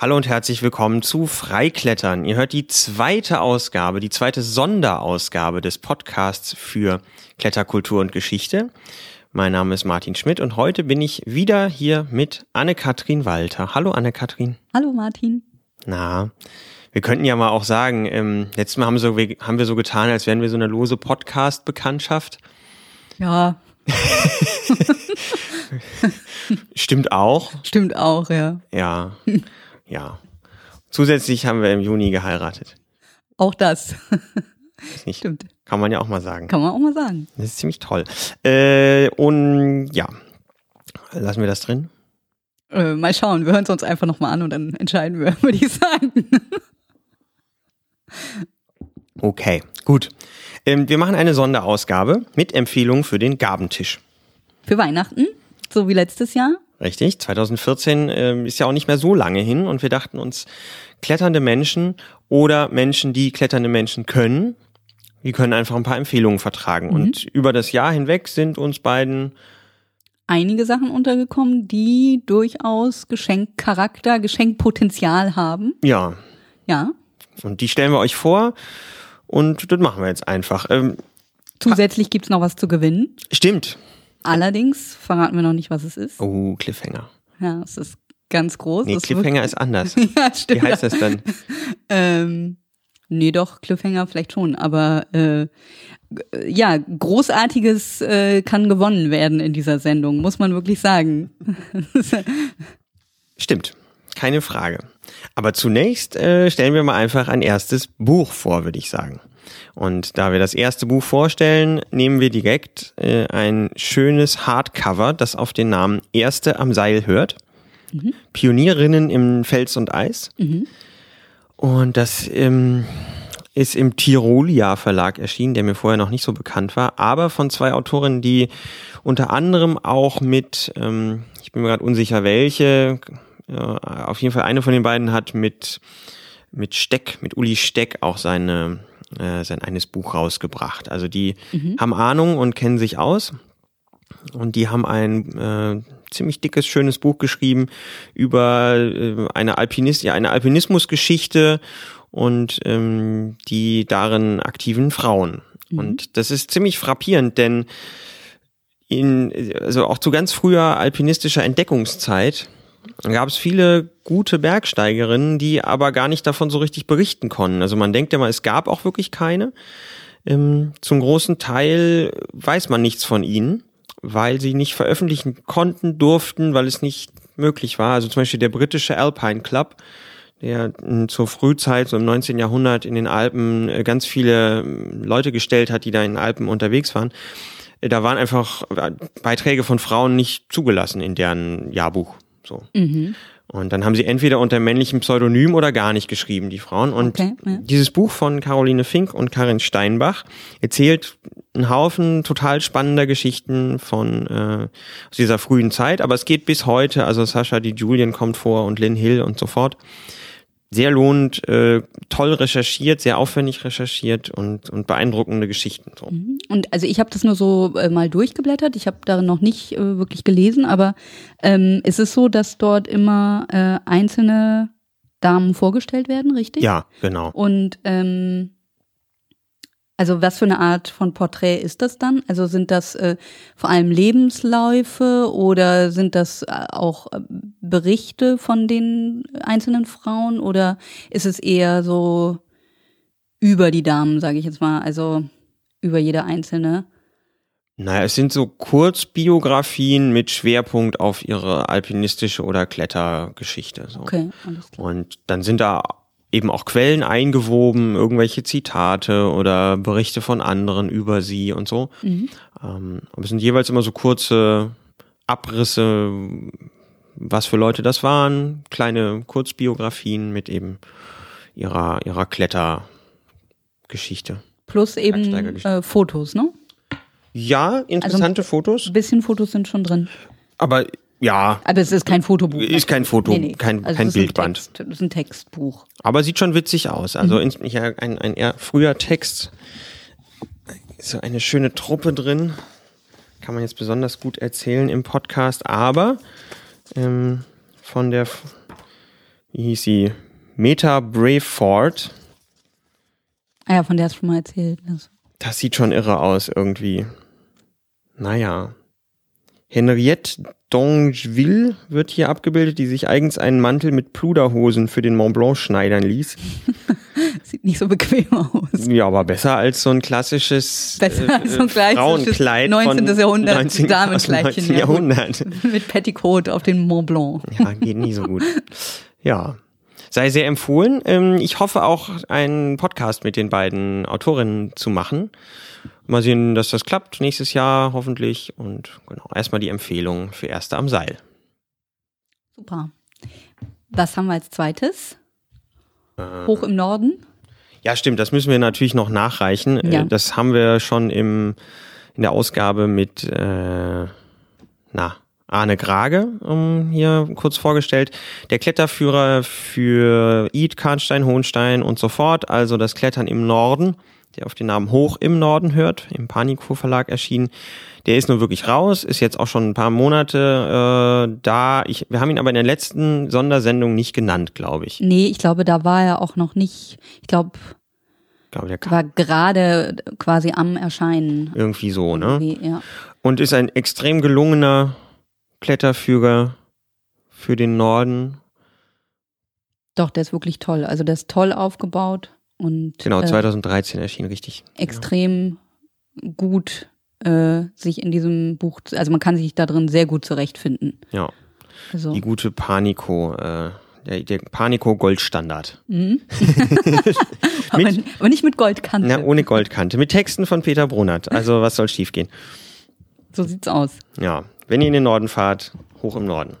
Hallo und herzlich willkommen zu Freiklettern. Ihr hört die zweite Ausgabe, die zweite Sonderausgabe des Podcasts für Kletterkultur und Geschichte. Mein Name ist Martin Schmidt und heute bin ich wieder hier mit Anne-Kathrin Walter. Hallo Anne-Kathrin. Hallo Martin. Na, wir könnten ja mal auch sagen, ähm, letztes Mal haben, so, haben wir so getan, als wären wir so eine lose Podcast-Bekanntschaft. Ja. Stimmt auch. Stimmt auch, ja. Ja. Ja. Zusätzlich haben wir im Juni geheiratet. Auch das. Nicht. Stimmt. Kann man ja auch mal sagen. Kann man auch mal sagen. Das ist ziemlich toll. Äh, und ja, lassen wir das drin? Äh, mal schauen, wir hören es uns einfach nochmal an und dann entscheiden wir, würde ich sagen. okay, gut. Ähm, wir machen eine Sonderausgabe mit Empfehlungen für den Gabentisch. Für Weihnachten, so wie letztes Jahr. Richtig, 2014 äh, ist ja auch nicht mehr so lange hin und wir dachten uns, kletternde Menschen oder Menschen, die kletternde Menschen können, die können einfach ein paar Empfehlungen vertragen. Mhm. Und über das Jahr hinweg sind uns beiden einige Sachen untergekommen, die durchaus Geschenkcharakter, Geschenkpotenzial haben. Ja. Ja. Und die stellen wir euch vor und das machen wir jetzt einfach. Ähm, Zusätzlich gibt's noch was zu gewinnen. Stimmt. Allerdings verraten wir noch nicht, was es ist. Oh, Cliffhanger. Ja, es ist ganz groß. Nee, Cliffhanger ist anders. ja, stimmt. Wie heißt das dann? ähm, nee, doch, Cliffhanger vielleicht schon, aber äh, ja, großartiges äh, kann gewonnen werden in dieser Sendung, muss man wirklich sagen. Stimmt, keine Frage. Aber zunächst äh, stellen wir mal einfach ein erstes Buch vor, würde ich sagen. Und da wir das erste Buch vorstellen, nehmen wir direkt äh, ein schönes Hardcover, das auf den Namen Erste am Seil hört. Mhm. Pionierinnen im Fels und Eis. Mhm. Und das ähm, ist im Tirolia Verlag erschienen, der mir vorher noch nicht so bekannt war, aber von zwei Autorinnen, die unter anderem auch mit, ähm, ich bin mir gerade unsicher welche, äh, auf jeden Fall eine von den beiden hat mit mit Steck, mit Uli Steck auch seine äh, sein eines Buch rausgebracht. Also die mhm. haben Ahnung und kennen sich aus. Und die haben ein äh, ziemlich dickes, schönes Buch geschrieben über äh, eine Alpinist, ja, eine Alpinismusgeschichte und ähm, die darin aktiven Frauen. Mhm. Und das ist ziemlich frappierend, denn in, also auch zu ganz früher alpinistischer Entdeckungszeit gab es viele gute Bergsteigerinnen, die aber gar nicht davon so richtig berichten konnten. Also man denkt ja mal, es gab auch wirklich keine. Ähm, zum großen Teil weiß man nichts von ihnen, weil sie nicht veröffentlichen konnten, durften, weil es nicht möglich war. Also zum Beispiel der britische Alpine Club, der zur Frühzeit, so im 19. Jahrhundert in den Alpen äh, ganz viele ähm, Leute gestellt hat, die da in den Alpen unterwegs waren. Äh, da waren einfach Beiträge von Frauen nicht zugelassen in deren Jahrbuch. So. Mhm. Und dann haben sie entweder unter männlichem Pseudonym oder gar nicht geschrieben, die Frauen. Und okay, ja. dieses Buch von Caroline Fink und Karin Steinbach erzählt einen Haufen total spannender Geschichten von äh, aus dieser frühen Zeit, aber es geht bis heute, also Sascha die Julian kommt vor und Lynn Hill und so fort sehr lohnend, äh, toll recherchiert, sehr aufwendig recherchiert und, und beeindruckende Geschichten. So. Mhm. Und also ich habe das nur so äh, mal durchgeblättert, ich habe darin noch nicht äh, wirklich gelesen, aber ähm, ist es so, dass dort immer äh, einzelne Damen vorgestellt werden, richtig? Ja, genau. Und ähm, also was für eine Art von Porträt ist das dann? Also sind das äh, vor allem Lebensläufe oder sind das äh, auch äh, Berichte von den einzelnen Frauen oder ist es eher so über die Damen, sage ich jetzt mal, also über jede einzelne? Naja, es sind so Kurzbiografien mit Schwerpunkt auf ihre alpinistische oder Klettergeschichte. So. Okay, alles klar. Und dann sind da eben auch Quellen eingewoben, irgendwelche Zitate oder Berichte von anderen über sie und so. Mhm. Ähm, aber es sind jeweils immer so kurze Abrisse, was für Leute das waren, kleine Kurzbiografien mit eben ihrer, ihrer Klettergeschichte. Plus eben äh, Fotos, ne? Ja, interessante also, Fotos. Ein bisschen Fotos sind schon drin. Aber ja. Aber es ist kein Fotobuch. Ist kein Foto, nee, nee. kein, also kein Bildband. Text, das ist ein Textbuch. Aber sieht schon witzig aus. Also mhm. in, ein, ein eher früher Text. So eine schöne Truppe drin. Kann man jetzt besonders gut erzählen im Podcast. Aber ähm, von der wie hieß sie? Meta Brayford. Ah ja, von der hast du schon mal erzählt. Das Das sieht schon irre aus irgendwie. Naja. Henriette Dongeville wird hier abgebildet, die sich eigens einen Mantel mit Pluderhosen für den Mont Blanc schneidern ließ. sieht nicht so bequem aus. Ja, aber besser als so ein klassisches Besser als so ein klassisches Frauenkleid 19. von Jahrhundert 19. aus dem Damenkleidchen, 19. ja, gut. Jahrhundert. Mit Petticoat auf den Mont Blanc. Ja, geht nie so gut. Ja. Sei sehr empfohlen. Ähm, Ich hoffe auch, einen Podcast mit den beiden Autorinnen zu machen. Mal sehen, dass das klappt nächstes Jahr hoffentlich. Und genau, erstmal die Empfehlung für Erste am Seil. Super. Was haben wir als zweites? Äh, Hoch im Norden? Ja, stimmt, das müssen wir natürlich noch nachreichen. Äh, Ja. Das haben wir schon im, in der Ausgabe mit äh, na, Arne Grage um, hier kurz vorgestellt. Der Kletterführer für Id, Karnstein, Hohenstein und so fort, also das Klettern im Norden, der auf den Namen Hoch im Norden hört, im Panico Verlag erschienen. Der ist nur wirklich raus, ist jetzt auch schon ein paar Monate äh, da. Ich, wir haben ihn aber in der letzten Sondersendung nicht genannt, glaube ich. Nee, ich glaube, da war er auch noch nicht. Ich glaube, glaube, der war gerade quasi am Erscheinen. irgendwie so, ne? Irgendwie, Ja. und ist ein extrem gelungener Kletterfüger für den Norden. Doch, der ist wirklich toll. Also der ist toll aufgebaut und Genau, äh, 2013 erschien, richtig. extrem gut äh, sich in diesem Buch, also man kann sich da drin sehr gut zurechtfinden. Ja, Also, die gute Panico, äh, der, der Panico Goldstandard. mhm. aber, aber nicht mit Goldkante. Na, ohne Goldkante. Mit Texten von Peter Brunert. Also, was soll schiefgehen? So sieht's aus. Ja, wenn ihr in den Norden fahrt, hoch im Norden.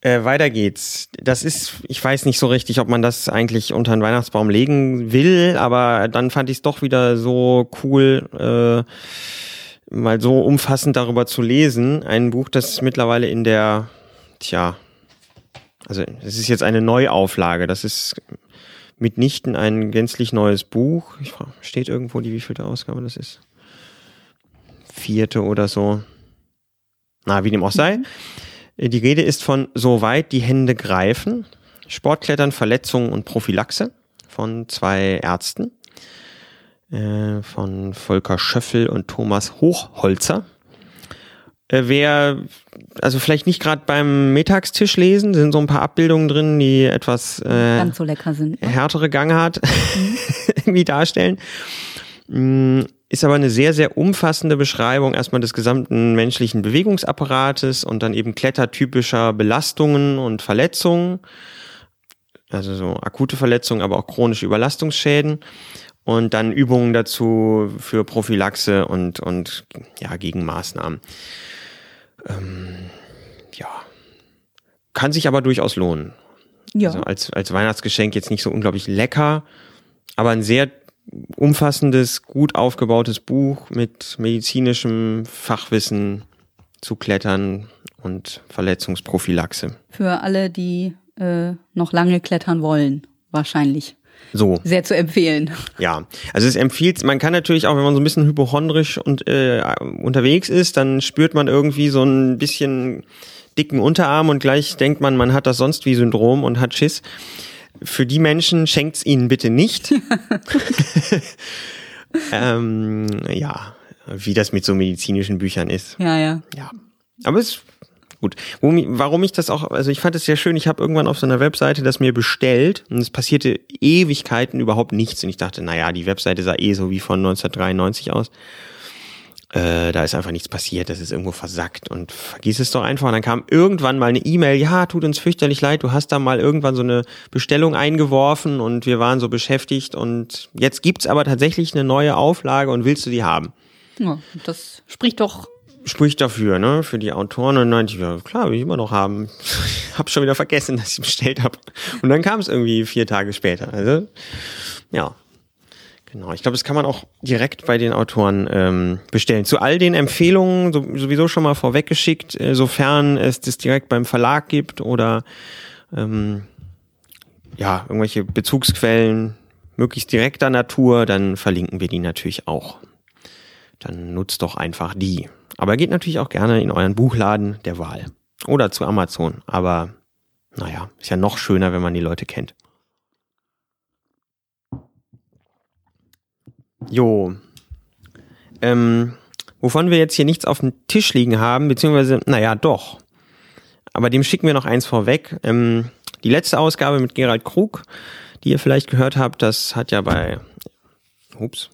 Äh, weiter geht's. Das ist, ich weiß nicht so richtig, ob man das eigentlich unter den Weihnachtsbaum legen will, aber dann fand ich es doch wieder so cool, äh, mal so umfassend darüber zu lesen. Ein Buch, das mittlerweile in der, tja, also es ist jetzt eine Neuauflage. Das ist mitnichten ein gänzlich neues Buch. Ich steht irgendwo die wievielte Ausgabe das ist? Vierte oder so. Na, wie dem auch sei. Die Rede ist von Soweit die Hände greifen. Sportklettern, Verletzungen und Prophylaxe von zwei Ärzten. Äh, von Volker Schöffel und Thomas Hochholzer. Äh, wer, also vielleicht nicht gerade beim Mittagstisch lesen, sind so ein paar Abbildungen drin, die etwas äh, so ne? härtere Gangart irgendwie darstellen. Ist aber eine sehr, sehr umfassende Beschreibung erstmal des gesamten menschlichen Bewegungsapparates und dann eben klettertypischer Belastungen und Verletzungen. Also so akute Verletzungen, aber auch chronische Überlastungsschäden. Und dann Übungen dazu für Prophylaxe und, und ja, Gegenmaßnahmen. Ähm, ja. Kann sich aber durchaus lohnen. Ja. Also als, als Weihnachtsgeschenk jetzt nicht so unglaublich lecker, aber ein sehr umfassendes, gut aufgebautes Buch mit medizinischem Fachwissen zu Klettern und Verletzungsprophylaxe. Für alle, die äh, noch lange klettern wollen, wahrscheinlich. So, Sehr zu empfehlen. ja. Also es empfiehlt, man kann natürlich auch, wenn man so ein bisschen hypochondrisch und äh, unterwegs ist, dann spürt man irgendwie so ein bisschen dicken Unterarm und gleich denkt man, man hat das sonst wie Syndrom und hat Schiss. Für die Menschen schenkt's ihnen bitte nicht. ähm, ja, wie das mit so medizinischen Büchern ist. Ja, ja. Ja. Aber es ist gut. Warum ich das auch, also ich fand es sehr schön, ich habe irgendwann auf so einer Webseite das mir bestellt und es passierte Ewigkeiten überhaupt nichts. Und ich dachte, naja, die Webseite sah eh so wie von 1993 aus. Äh, da ist einfach nichts passiert, das ist irgendwo versackt und vergiss es doch einfach. Und dann kam irgendwann mal eine E-Mail, ja, tut uns fürchterlich leid, du hast da mal irgendwann so eine Bestellung eingeworfen und wir waren so beschäftigt und jetzt gibt's aber tatsächlich eine neue Auflage und willst du die haben? ja das spricht doch. spricht dafür, ne, für die Autoren. Und dann meinte ich, ja, klar, will ich immer noch haben. hab schon wieder vergessen, dass ich bestellt habe. Und dann kam es irgendwie vier Tage später. Also, ja. Genau. Ich glaube, das kann man auch direkt bei den Autoren ähm, bestellen. Zu all den Empfehlungen so, sowieso schon mal vorweggeschickt, äh, sofern es das direkt beim Verlag gibt oder ähm, ja, irgendwelche Bezugsquellen möglichst direkter Natur, dann verlinken wir die natürlich auch dann nutzt doch einfach die. Aber geht natürlich auch gerne in euren Buchladen der Wahl oder zu Amazon. Aber naja, ist ja noch schöner, wenn man die Leute kennt. Jo. Ähm, wovon wir jetzt hier nichts auf dem Tisch liegen haben, beziehungsweise, naja, doch. Aber dem schicken wir noch eins vorweg. Ähm, die letzte Ausgabe mit Gerald Krug, die ihr vielleicht gehört habt, das hat ja bei, ups,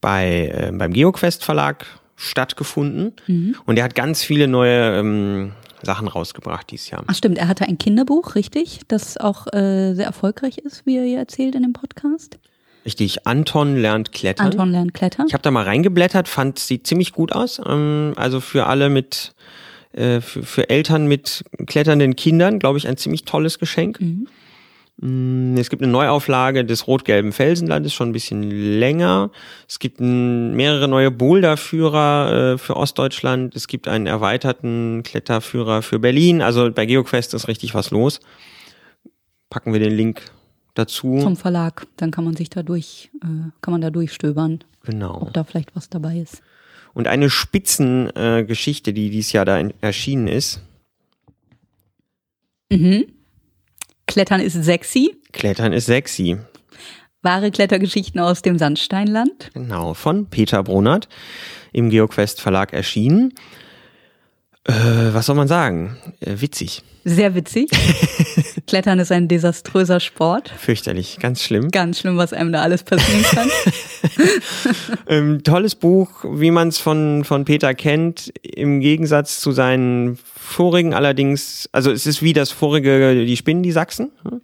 bei, äh, beim GeoQuest Verlag stattgefunden. Mhm. Und er hat ganz viele neue ähm, Sachen rausgebracht dieses Jahr. Ach stimmt, er hatte ein Kinderbuch, richtig, das auch äh, sehr erfolgreich ist, wie er hier erzählt in dem Podcast. Richtig, Anton lernt klettern. Anton lernt Klettern. Ich habe da mal reingeblättert, fand sieht ziemlich gut aus. Ähm, also für alle mit, äh, für, für Eltern mit kletternden Kindern, glaube ich, ein ziemlich tolles Geschenk. Mhm. Mm, Es gibt eine Neuauflage des rot-gelben Felsenlandes, schon ein bisschen länger. Es gibt mehrere neue Boulderführer äh, für Ostdeutschland. Es gibt einen erweiterten Kletterführer für Berlin. Also bei GeoQuest ist richtig was los. Packen wir den Link dazu. Zum Verlag. Dann kann man sich da durch, äh, kann man da durchstöbern, genau. ob da vielleicht was dabei ist. Und eine Spitzengeschichte, äh, die dieses Jahr da in, erschienen ist. Mhm. Klettern ist sexy. Klettern ist sexy. Wahre Klettergeschichten aus dem Sandsteinland. Genau, von Peter Brunert im GeoQuest Verlag erschienen. Äh, was soll man sagen? Äh, witzig. Sehr witzig. Klettern ist ein desaströser Sport. Fürchterlich, ganz schlimm. Ganz schlimm, was einem da alles passieren kann. Ähm, tolles Buch, wie man es von, von Peter kennt, im Gegensatz zu seinen vorigen allerdings, also es ist wie das vorige, die Spinnen, die Sachsen, hm?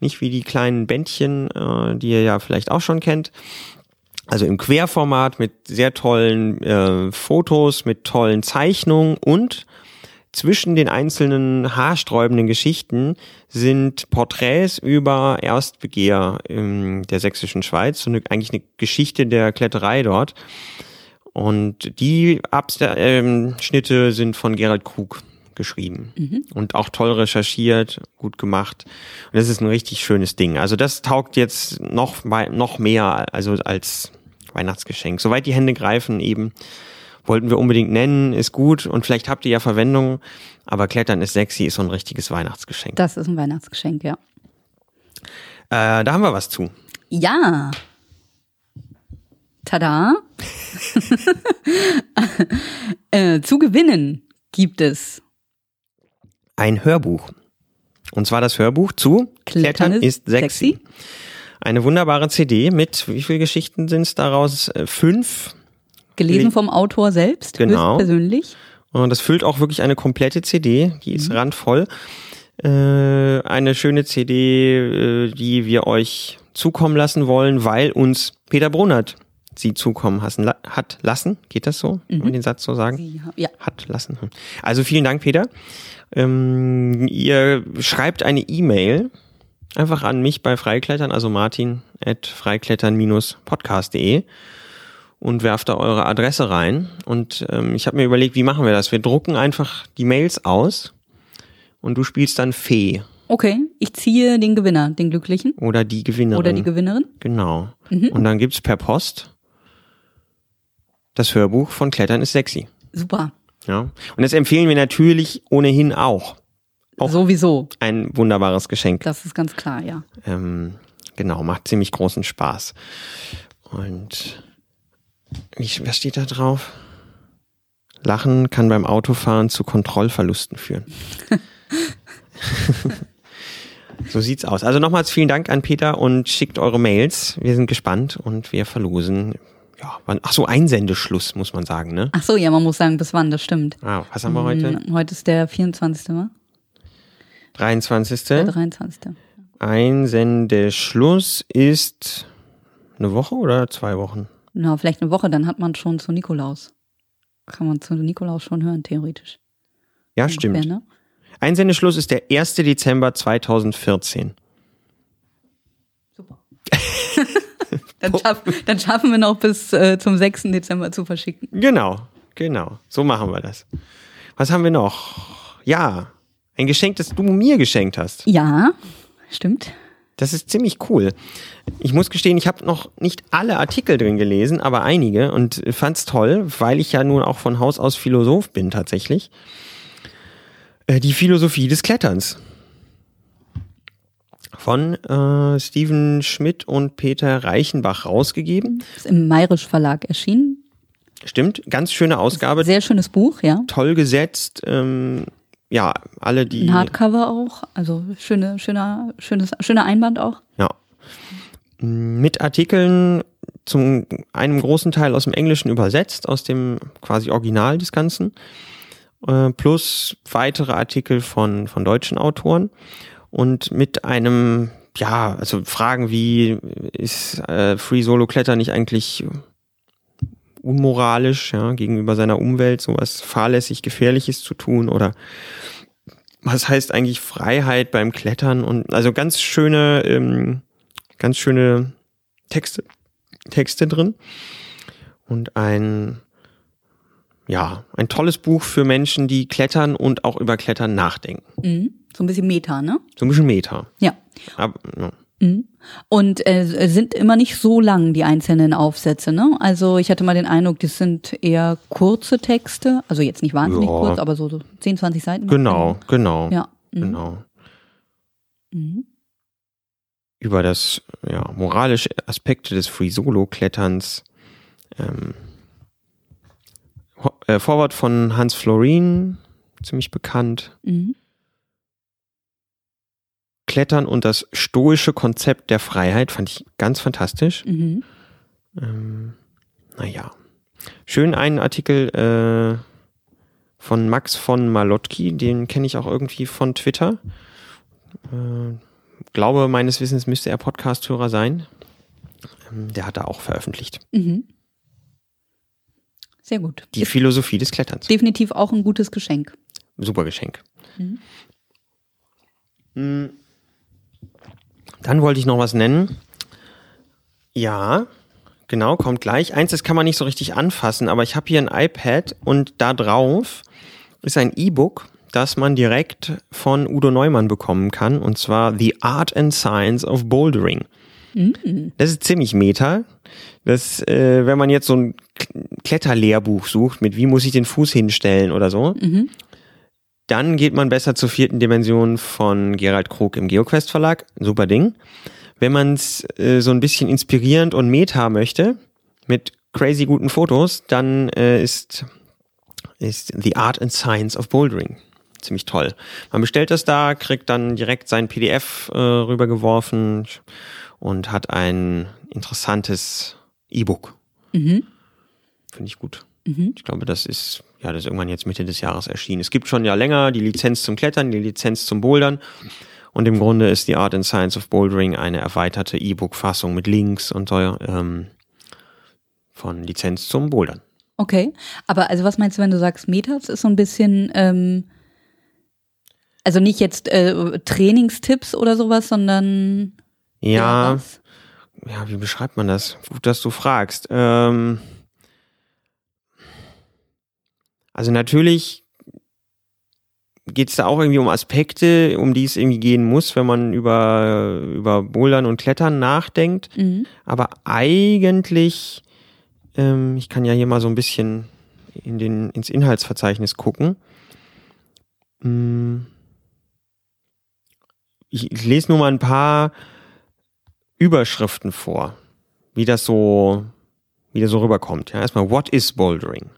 nicht wie die kleinen Bändchen, äh, die ihr ja vielleicht auch schon kennt. Also im Querformat mit sehr tollen äh, Fotos, mit tollen Zeichnungen und zwischen den einzelnen haarsträubenden Geschichten sind Porträts über Erstbegehr in der sächsischen Schweiz, so eine, eigentlich eine Geschichte der Kletterei dort. Und die Abschnitte sind von Gerald Krug geschrieben und auch toll recherchiert, gut gemacht. Und das ist ein richtig schönes Ding. Also das taugt jetzt noch, wei- noch mehr also als Weihnachtsgeschenk. Soweit die Hände greifen eben, wollten wir unbedingt nennen, ist gut und vielleicht habt ihr ja Verwendung, aber Klettern ist sexy, ist so ein richtiges Weihnachtsgeschenk. Das ist ein Weihnachtsgeschenk, ja. Äh, da haben wir was zu. Ja. Tada. äh, zu gewinnen gibt es Ein Hörbuch. Und zwar das Hörbuch zu Klettern ist sexy. Eine wunderbare CD mit, wie viele Geschichten sind es daraus? Äh, Fünf. gelesen Le- vom Autor selbst, Genau. persönlich. Und das füllt auch wirklich eine komplette CD, die ist randvoll. Äh, eine schöne CD, äh, die wir euch zukommen lassen wollen, weil uns Peter Brunert sie zukommen hassen, hat lassen. Geht das so? Kann man den Satz so sagen? Sie, ja. Hat lassen. Also vielen Dank, Peter. Ähm, ihr schreibt eine E-Mail einfach an mich bei Freiklettern, also martin at freiklettern-podcast.de und werft da eure Adresse rein. Und ähm, ich habe mir überlegt, wie machen wir das? Wir drucken einfach die Mails aus und du spielst dann Fee Okay, ich ziehe den Gewinner, den Glücklichen oder die Gewinnerin. oder die Gewinnerin. Genau. Und dann gibt's per Post das Hörbuch von Klettern ist sexy. Super. Ja. Und das empfehlen wir natürlich ohnehin auch. Auch- Sowieso. Ein wunderbares Geschenk. Das ist ganz klar, ja. Ähm, genau, macht ziemlich großen Spaß. Und wie, was steht da drauf? Lachen kann beim Autofahren zu Kontrollverlusten führen. so sieht's aus. Also nochmals vielen Dank an Peter und schickt eure Mails. Wir sind gespannt und wir verlosen. Ja, wann, ach so, Einsendeschluss muss man sagen, ne? Ach so, ja, man muss sagen, bis wann, das stimmt. Ah, was haben wir heute? Hm, Heute ist der 24. wa? 23. Der 23. Einsendeschluss ist eine Woche oder zwei Wochen? Na, vielleicht eine Woche, dann hat man schon zu Nikolaus. Kann man zu Nikolaus schon hören, theoretisch. Ja, Ungefähr, stimmt. Ne? Einsendeschluss ist der 1. Dezember 2014. Super. dann, schaff, dann schaffen wir noch bis äh, zum 6. Dezember zu verschicken. Genau, genau. So machen wir das. Was haben wir noch? Ja, ein Geschenk, das du mir geschenkt hast. Ja, stimmt. Das ist ziemlich cool. Ich muss gestehen, ich habe noch nicht alle Artikel drin gelesen, aber einige und fand's toll, weil ich ja nun auch von Haus aus Philosoph bin tatsächlich. Äh, die Philosophie des Kletterns. Von äh, Steven Schmidt und Peter Reichenbach rausgegeben. Ist im Mayrisch Verlag erschienen. Stimmt, ganz schöne Ausgabe. Sehr schönes Buch, ja. Toll gesetzt. Ähm, ja, alle die. Ein Hardcover auch. Also schöne, schöner, schönes, schöner Einband auch. Ja. Mit Artikeln zum einem großen Teil aus dem Englischen übersetzt, aus dem quasi Original des Ganzen, äh, plus weitere Artikel von, von deutschen Autoren und mit einem, ja, also Fragen wie, ist äh, Free Solo Kletter nicht eigentlich unmoralisch, ja, gegenüber seiner Umwelt, sowas fahrlässig Gefährliches zu tun oder was heißt eigentlich Freiheit beim Klettern und also ganz schöne, ähm, ganz schöne Texte, Texte drin und ein ja, ein tolles Buch für Menschen, die klettern und auch über Klettern nachdenken. Mhm. So ein bisschen Meta, ne? So ein bisschen Meta. Ja. Aber, ja. Mhm. Und äh, sind immer nicht so lang die einzelnen Aufsätze, ne? Also ich hatte mal den Eindruck, das sind eher kurze Texte, also jetzt nicht wahnsinnig Ja. kurz, aber so, so 10, 20 Seiten. Genau, genau, Ja. Mhm. genau. Mhm. Über das ja, moralische Aspekte des Free Solo Kletterns. Ähm, äh, Vorwort von Hans Florin, ziemlich bekannt. Mhm. Klettern und das stoische Konzept der Freiheit fand ich ganz fantastisch. Mhm. Ähm, naja. Schön einen Artikel äh, von Max von Malotki, den kenne ich auch irgendwie von Twitter. Äh, glaube, meines Wissens müsste er Podcast-Hörer sein. Ähm, der hat da auch veröffentlicht. Mhm. Sehr gut. Die Ist Philosophie des Kletterns. definitiv auch ein gutes Geschenk. Super Geschenk. Mhm. Mm. Dann wollte ich noch was nennen. Ja, genau, kommt gleich. Eins, das kann man nicht so richtig anfassen, aber ich habe hier ein iPad und da drauf ist ein E-Book, das man direkt von Udo Neumann bekommen kann, und zwar The Art and Science of Bouldering. Das ist ziemlich meta. Das, äh, wenn man jetzt so ein Kletterlehrbuch sucht, mit wie muss ich den Fuß hinstellen oder so, dann geht man besser zur vierten Dimension von Gerald Krug im GeoQuest Verlag. Super Ding. Wenn man es äh, so ein bisschen inspirierend und meta möchte, mit crazy guten Fotos, dann äh, ist, ist The Art and Science of Bouldering ziemlich toll. Man bestellt das da, kriegt dann direkt sein PDF äh, rübergeworfen und hat ein interessantes E-Book. Mhm. Finde ich gut. Mhm. Ich glaube, das ist, ja, das ist irgendwann jetzt Mitte des Jahres erschienen. Es gibt schon ja länger die Lizenz zum Klettern, die Lizenz zum Bouldern. Und im Grunde ist die Art and Science of Bouldering eine erweiterte E-Book-Fassung mit Links und so, ähm, von Lizenz zum Bouldern. Okay, aber also was meinst du, wenn du sagst Metas ist so ein bisschen, ähm, also nicht jetzt äh, Trainingstipps oder sowas, sondern Ja, ja, wie beschreibt man das? Gut, dass du fragst. Ähm, also natürlich geht es da auch irgendwie um Aspekte, um die es irgendwie gehen muss, wenn man über, über Bouldern und Klettern nachdenkt. Mhm. Aber eigentlich, ähm, ich kann ja hier mal so ein bisschen in den, ins Inhaltsverzeichnis gucken. Mm. Ich, ich lese nur mal ein paar Überschriften vor, wie das so, wie das so rüberkommt. Ja, erstmal, what is bouldering?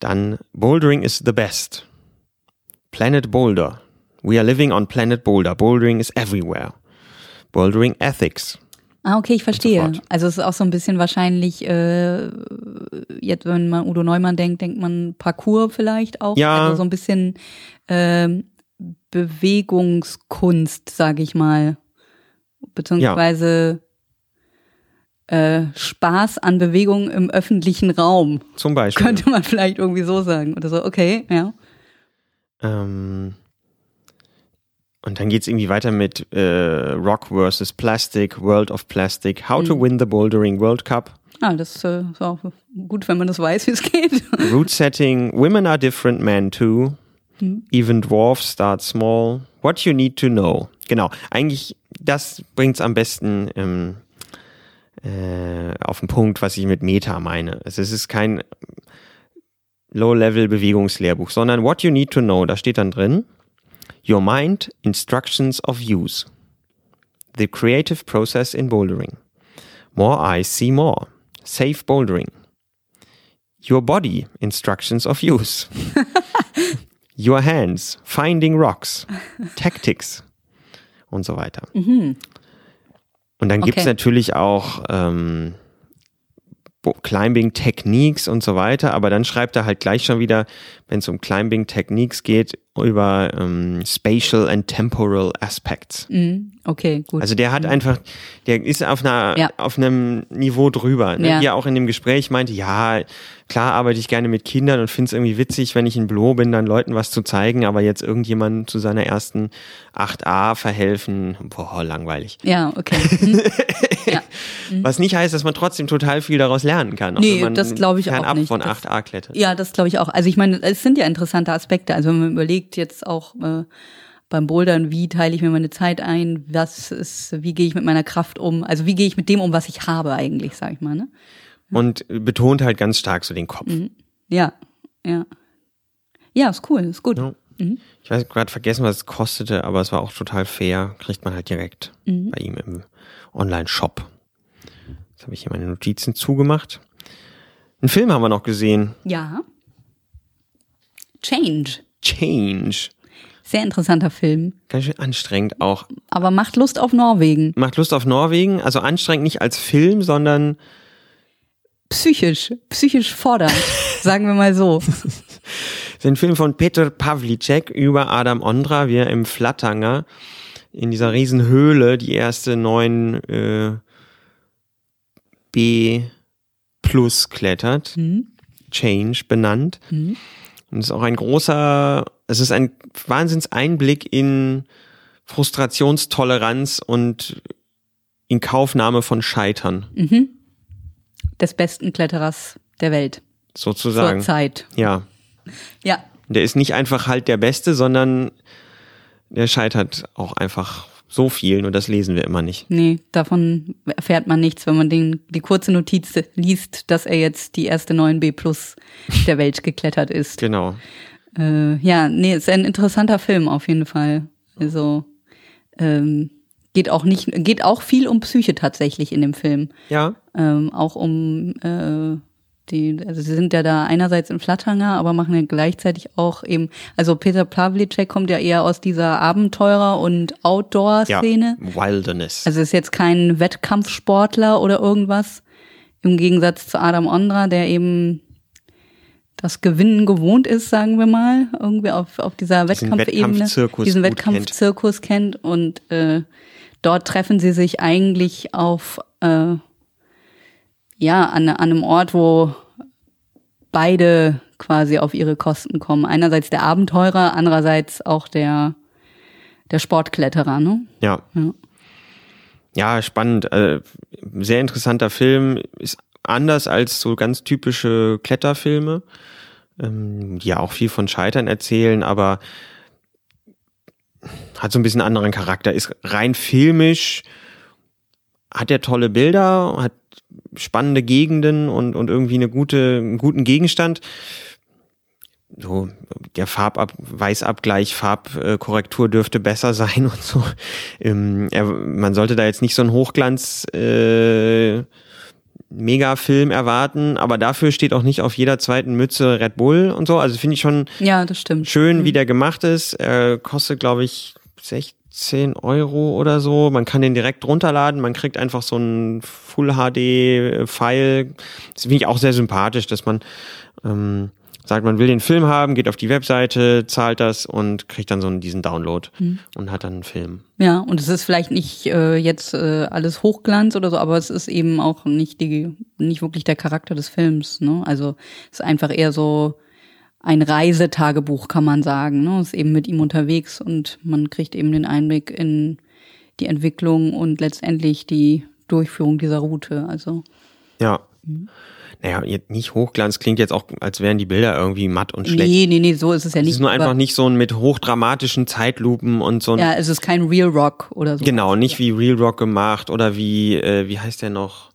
Dann, bouldering is the best. Planet Boulder. We are living on Planet Boulder. Bouldering is everywhere. Bouldering ethics. Ah, okay, ich verstehe. fort. Also es ist auch so ein bisschen wahrscheinlich, äh, jetzt wenn man Udo Neumann denkt, denkt man Parcours vielleicht auch. Ja. Also so ein bisschen ähm, Bewegungskunst, sage ich mal. Beziehungsweise äh, Spaß an Bewegung im öffentlichen Raum. Zum Beispiel. Könnte man vielleicht irgendwie so sagen. Oder so, okay, ja. Ähm, und dann geht's irgendwie weiter mit äh, Rock versus Plastic, World of Plastic, How to Win the Bouldering World Cup, Ah, das äh, ist auch gut, wenn man das weiß, wie es geht. Route Setting, Women are different, men too, Even Dwarfs start small, What you need to know. Genau, eigentlich, das bringt's am besten ähm, äh, auf den Punkt, was ich mit Meta meine. Es ist kein Low-Level-Bewegungslehrbuch, sondern What You Need to Know. Da steht dann drin, Your Mind, Instructions of Use. The Creative Process in Bouldering. More Eyes See More. Safe Bouldering. Your Body, Instructions of Use. Your Hands, Finding Rocks. Tactics. Und so weiter. Und dann gibt's Okay. natürlich auch ähm, Climbing Techniques und so weiter, aber dann schreibt er halt gleich schon wieder, wenn es um Climbing Techniques geht, über ähm, Spatial and Temporal Aspects. Mhm. Okay, gut. Also der hat einfach, der ist auf einer, Ja. auf einem Niveau drüber. Ne? Ja. Er auch in dem Gespräch meinte, ja, klar arbeite ich gerne mit Kindern und finde es irgendwie witzig, wenn ich in Büro bin, dann Leuten was zu zeigen, aber jetzt irgendjemandem zu seiner ersten 8a verhelfen, boah, langweilig. ja, okay. Mhm. ja. Was nicht heißt, dass man trotzdem total viel daraus lernen kann. auch Nee, das glaube ich auch nicht. von Das- 8a klettert. Ja, das glaube ich auch. Also ich meine, es sind ja interessante Aspekte. Also wenn man überlegt jetzt auch äh, beim Bouldern, wie teile ich mir meine Zeit ein, was ist, wie gehe ich mit meiner Kraft um, also wie gehe ich mit dem um, was ich habe eigentlich, sag ich mal. Ne? Und betont halt ganz stark so den Kopf. Ja, ja. Ja, ist cool, ist gut. Ja. Ich weiß gerade vergessen, was es kostete, aber es war auch total fair. Kriegt man halt direkt Mhm. bei ihm im Online-Shop. Jetzt habe ich hier meine Notizen zugemacht. Einen Film haben wir noch gesehen. Ja. Change. Change. Sehr interessanter Film. Ganz schön anstrengend auch. Aber macht Lust auf Norwegen. Macht Lust auf Norwegen. Also anstrengend nicht als Film, sondern Psychisch, psychisch fordernd, sagen wir mal so. Das ist ein Film von Peter Pavlicek über Adam Ondra, wie er im Flattanger in dieser riesen Höhle die erste 9 äh, B plus klettert. Change benannt. Und es ist auch ein großer, es ist ein Wahnsinns-Einblick in Frustrationstoleranz und in Kaufnahme von Scheitern, Des besten Kletterers der Welt. sozusagen. Zur Zeit. Ja. Ja, Der ist nicht einfach halt der Beste, sondern der scheitert auch einfach so viel, nur das lesen wir immer nicht. nee, davon erfährt man nichts, wenn man den, die kurze Notiz liest, dass er jetzt die erste 9B Plus der Welt geklettert ist. Genau. Äh, ja, nee, ist ein interessanter Film auf jeden Fall. Also ähm, geht auch nicht, geht auch viel um Psyche tatsächlich in dem Film. Ja, Ähm, auch um äh, die, also sie sind ja da einerseits im Flattanger, aber machen ja gleichzeitig auch eben, also Peter Pavlicek kommt ja eher aus dieser Abenteurer- und ja. Outdoor-Szene. Wilderness. Also ist jetzt kein Wettkampfsportler oder irgendwas. Im Gegensatz zu Adam Ondra, der eben das Gewinnen gewohnt ist, sagen wir mal, irgendwie auf, auf dieser Diesen Wettkampfebene, Wettkampfzirkus diesen Wettkampfzirkus kennt. und äh, dort treffen sie sich eigentlich auf äh, ja an, an einem Ort, wo beide quasi auf ihre Kosten kommen. Einerseits der Abenteurer, andererseits auch der der Sportkletterer, ne? ja. Ja. Ja, spannend. Äh, sehr interessanter Film. Ist anders als so ganz typische Kletterfilme, ähm, die ja auch viel von Scheitern erzählen, aber hat so ein bisschen anderen Charakter. Ist rein filmisch, hat er tolle Bilder, hat spannende Gegenden und, und irgendwie eine gute, einen guten Gegenstand. So, der Farbab, Weißabgleich, Farbkorrektur dürfte besser sein und so. Ähm, er, man sollte da jetzt nicht so einen Hochglanz, äh, Megafilm erwarten, aber dafür steht auch nicht auf jeder zweiten Mütze Red Bull und so. Also finde ich schon Ja, das stimmt. schön, wie der gemacht ist. Er kostet, glaube ich, 16 Euro oder so. Man kann den direkt runterladen. Man kriegt einfach so einen Full HD File. Das finde ich auch sehr sympathisch, dass man ähm, sagt, man will den Film haben, geht auf die Webseite, zahlt das und kriegt dann so diesen Download und hat dann einen Film. Ja, und es ist vielleicht nicht äh, jetzt äh, alles Hochglanz oder so, aber es ist eben auch nicht die, nicht wirklich der Charakter des Films. Ne? Also es ist einfach eher so ein Reisetagebuch, kann man sagen. Ne? Ist eben mit ihm unterwegs und man kriegt eben den Einblick in die Entwicklung und letztendlich die Durchführung dieser Route. Also Ja. Naja, jetzt nicht Hochglanz klingt jetzt auch, als wären die Bilder irgendwie matt und schlecht. nee, nee, nee, so ist es ja Es nicht. ist nur einfach nicht so ein mit hochdramatischen Zeitlupen und so ein Ja, es ist kein Real Rock oder so. Genau, nicht wie Real Rock gemacht oder wie, äh, wie heißt der noch?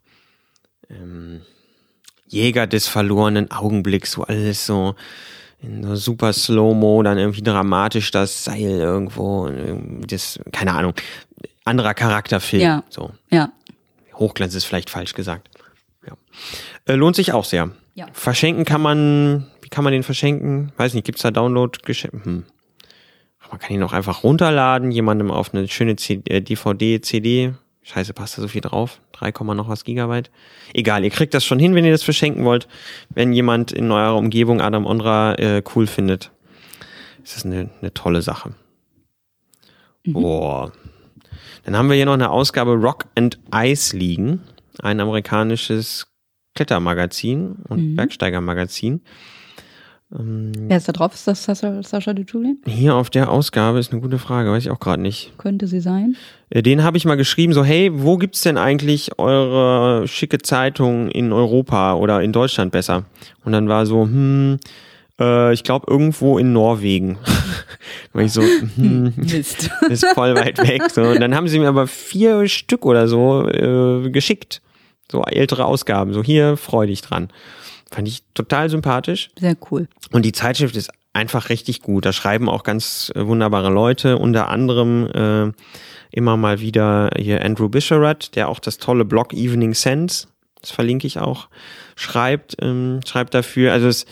Ähm, Jäger des verlorenen Augenblicks, so alles so in so super Slow-Mo, dann irgendwie dramatisch das Seil irgendwo, das, keine Ahnung, anderer Charakterfilm. Ja. So. Ja. Hochglanz ist vielleicht falsch gesagt. Ja. Äh, lohnt sich auch sehr. Ja. Verschenken kann man, wie kann man den verschenken? Weiß nicht, gibt's da Download-Geschenke? Hm. Man kann ihn auch einfach runterladen, jemandem auf eine schöne C äh, DVD, CD. Scheiße, passt da so viel drauf? 3, noch was Gigabyte? Egal, ihr kriegt das schon hin, wenn ihr das verschenken wollt. Wenn jemand in eurer Umgebung Adam Ondra äh, cool findet, ist das eine, eine tolle Sache. Boah. Dann haben wir hier noch eine Ausgabe Rock and Ice liegen. Ein amerikanisches Klettermagazin und Bergsteigermagazin. Wer ist da drauf? Ist das Sascha, Sascha de Julien? Hier auf der Ausgabe ist eine gute Frage, weiß ich auch gerade nicht. Könnte sie sein. Äh, Den habe ich mal geschrieben, so hey, wo gibt's denn eigentlich eure schicke Zeitung in Europa oder in Deutschland besser? Und dann war so, hm, äh, ich glaube irgendwo in Norwegen. war ich so, hm, Mist. ist voll weit weg. So. Und dann haben sie mir aber vier Stück oder so äh, geschickt. So ältere Ausgaben. So hier, freu dich dran. Fand ich total sympathisch. Sehr cool. Und die Zeitschrift ist einfach richtig gut. Da schreiben auch ganz äh, wunderbare Leute, unter anderem äh, immer mal wieder hier Andrew Bisharat, der auch das tolle Blog Evening Sense, das verlinke ich auch, schreibt, ähm, schreibt dafür. Also es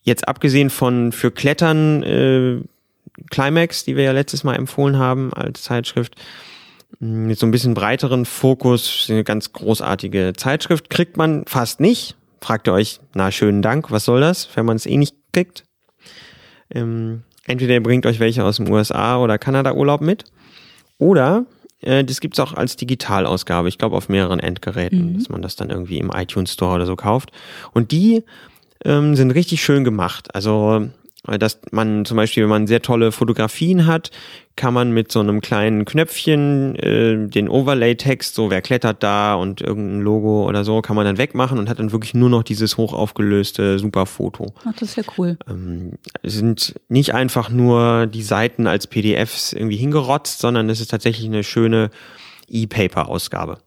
jetzt abgesehen von für Klettern äh, Climax, die wir ja letztes Mal empfohlen haben als Zeitschrift, mit so ein bisschen breiteren Fokus, eine ganz großartige Zeitschrift, kriegt man fast nicht. Fragt ihr euch, na schönen Dank, was soll das, wenn man es eh nicht kriegt? Ähm, entweder ihr bringt euch welche aus dem USA oder Kanada Urlaub mit, oder äh, das gibt's auch als Digitalausgabe, ich glaube auf mehreren Endgeräten, dass man das dann irgendwie im iTunes Store oder so kauft. Und die ähm, sind richtig schön gemacht. Also dass man zum Beispiel, wenn man sehr tolle Fotografien hat, kann man mit so einem kleinen Knöpfchen äh, den Overlay-Text, so wer klettert da und irgendein Logo oder so, kann man dann wegmachen und hat dann wirklich nur noch dieses hochaufgelöste super Foto. Ach, das ist ja cool. Ähm, es sind nicht einfach nur die Seiten als PDFs irgendwie hingerotzt, sondern es ist tatsächlich eine schöne E-Paper-Ausgabe.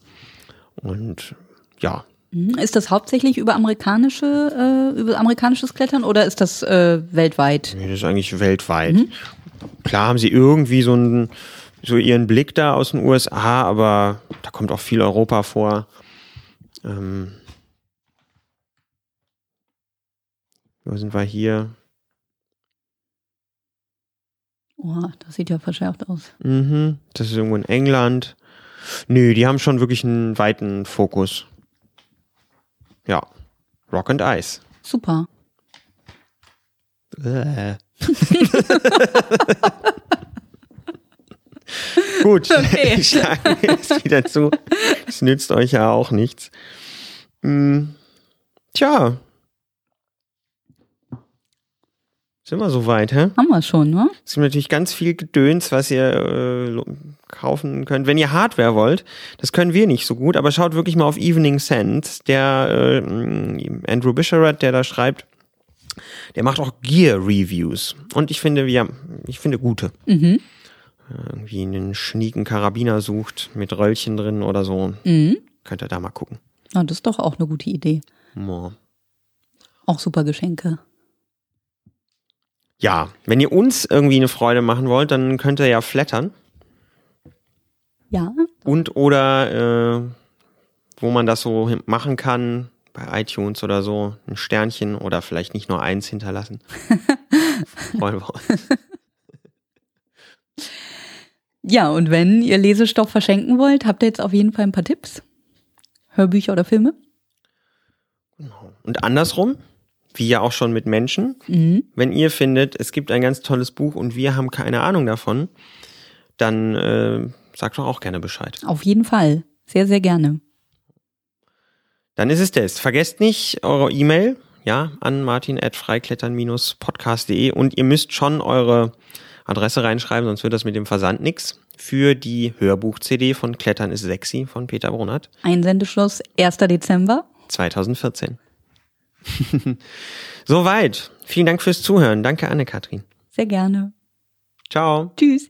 Und ja. Ist das hauptsächlich über amerikanische, äh, über amerikanisches Klettern oder ist das äh, weltweit? Nee, das ist eigentlich weltweit. Klar haben sie irgendwie so einen, so ihren Blick da aus den USA, aber da kommt auch viel Europa vor. Ähm, wo sind wir hier? Oh, das sieht ja verschärft aus. Mhm, das ist irgendwo in England. Nö, die haben schon wirklich einen weiten Fokus. Ja. Rock and Ice. Super. Äh. Gut, Okay. ich schlage jetzt wieder zu. Es nützt euch ja auch nichts. Hm, tja. Sind wir soweit, hä? Haben wir schon, ne? Es gibt natürlich ganz viel Gedöns, was ihr äh, kaufen könnt. Wenn ihr Hardware wollt, das können wir nicht so gut, aber schaut wirklich mal auf Evening Sense. Der äh, Andrew Bisharat, der da schreibt, der macht auch Gear-Reviews. Und ich finde, ja, ich finde gute. Mhm. Irgendwie einen schnieken Karabiner sucht mit Röllchen drin oder so. Mhm. Könnt ihr da mal gucken. Na, das ist doch auch eine gute Idee. Moa. Auch super Geschenke. Ja, wenn ihr uns irgendwie eine Freude machen wollt, dann könnt ihr ja flattern. Ja. Und oder äh, wo man das so machen kann, bei iTunes oder so, ein Sternchen oder vielleicht nicht nur eins hinterlassen. Freuen wir uns. Ja, und wenn ihr Lesestoff verschenken wollt, habt ihr jetzt auf jeden Fall ein paar Tipps? Hörbücher oder Filme? Und andersrum, wie ja auch schon mit Menschen, Mhm. wenn ihr findet, es gibt ein ganz tolles Buch und wir haben keine Ahnung davon, dann äh, sagt doch auch gerne Bescheid. Auf jeden Fall. Sehr, sehr gerne. Dann ist es das. Vergesst nicht eure E-Mail, ja, an martin.freiklettern-podcast.de und ihr müsst schon eure Adresse reinschreiben, sonst wird das mit dem Versand nix. Für die Hörbuch-CD von Klettern ist sexy von Peter Brunert, Einsendeschluss 1. Dezember. 2014. Soweit. Vielen Dank fürs Zuhören. Danke, Anne-Kathrin. Sehr gerne. Ciao. Tschüss.